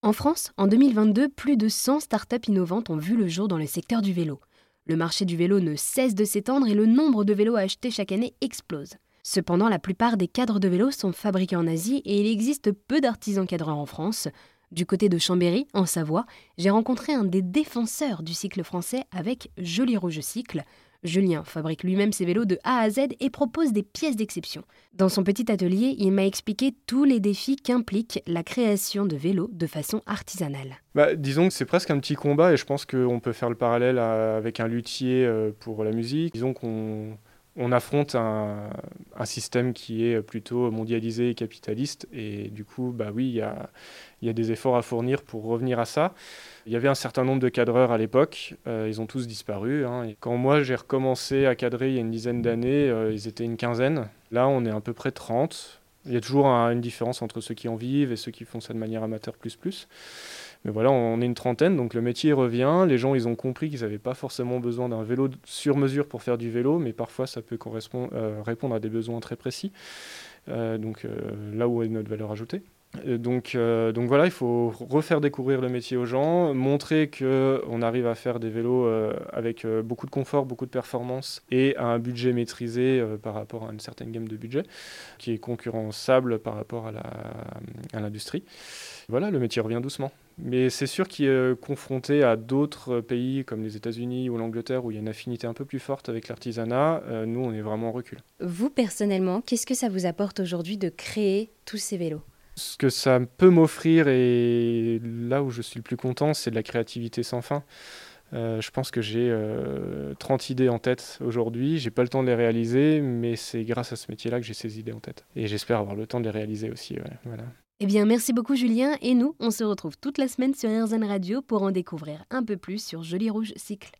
En France, en 2022, plus de 100 startups innovantes ont vu le jour dans le secteur du vélo. Le marché du vélo ne cesse de s'étendre et le nombre de vélos achetés chaque année explose. Cependant, la plupart des cadres de vélos sont fabriqués en Asie et il existe peu d'artisans cadreurs en France. Du côté de Chambéry, en Savoie, j'ai rencontré un des défenseurs du cycle français avec Joli Rouge Cycle. Julien fabrique lui-même ses vélos de A à Z et propose des pièces d'exception. Dans son petit atelier, il m'a expliqué tous les défis qu'implique la création de vélos de façon artisanale. Bah, disons que c'est presque un petit combat et je pense qu'on peut faire le parallèle avec un luthier euh, pour la musique. Disons qu'on on affronte un, système qui est plutôt mondialisé et capitaliste. Et du coup, bah oui, il y a, des efforts à fournir pour revenir à ça. Il y avait un certain nombre de cadreurs à l'époque. Euh, ils ont tous disparu. Hein. Et quand moi, j'ai recommencé à cadrer il y a une dizaine d'années, euh, ils étaient une quinzaine. Là, on est à peu près 30. Il y a toujours une différence entre ceux qui en vivent et ceux qui font ça de manière amateur plus plus. Mais voilà, on est une trentaine, donc le métier revient. Les gens, ils ont compris qu'ils n'avaient pas forcément besoin d'un vélo sur mesure pour faire du vélo, mais parfois ça peut euh, répondre à des besoins très précis. Euh, donc euh, là où est notre valeur ajoutée. Donc, donc, voilà, il faut refaire découvrir le métier aux gens, montrer qu'on arrive à faire des vélos avec beaucoup de confort, beaucoup de performance et à un budget maîtrisé par rapport à une certaine gamme de budget qui est concurrençable par rapport à l'industrie. Voilà, le métier revient doucement. Mais c'est sûr qu'il est confronté à d'autres pays comme les États-Unis ou l'Angleterre où il y a une affinité un peu plus forte avec l'artisanat. Euh, nous, on est vraiment en recul. Vous, personnellement, qu'est-ce que ça vous apporte aujourd'hui de créer tous ces vélos? Ce que ça peut m'offrir et là où je suis le plus content, c'est de la créativité sans fin. Euh, je pense que j'ai 30 euh, idées en tête aujourd'hui. J'ai pas le temps de les réaliser, mais c'est grâce à ce métier-là que j'ai ces idées en tête. Et j'espère avoir le temps de les réaliser aussi. Eh bien, merci beaucoup Julien, et nous, on se retrouve toute la semaine sur RZN Radio pour en découvrir un peu plus sur Joli Rouge Cycle.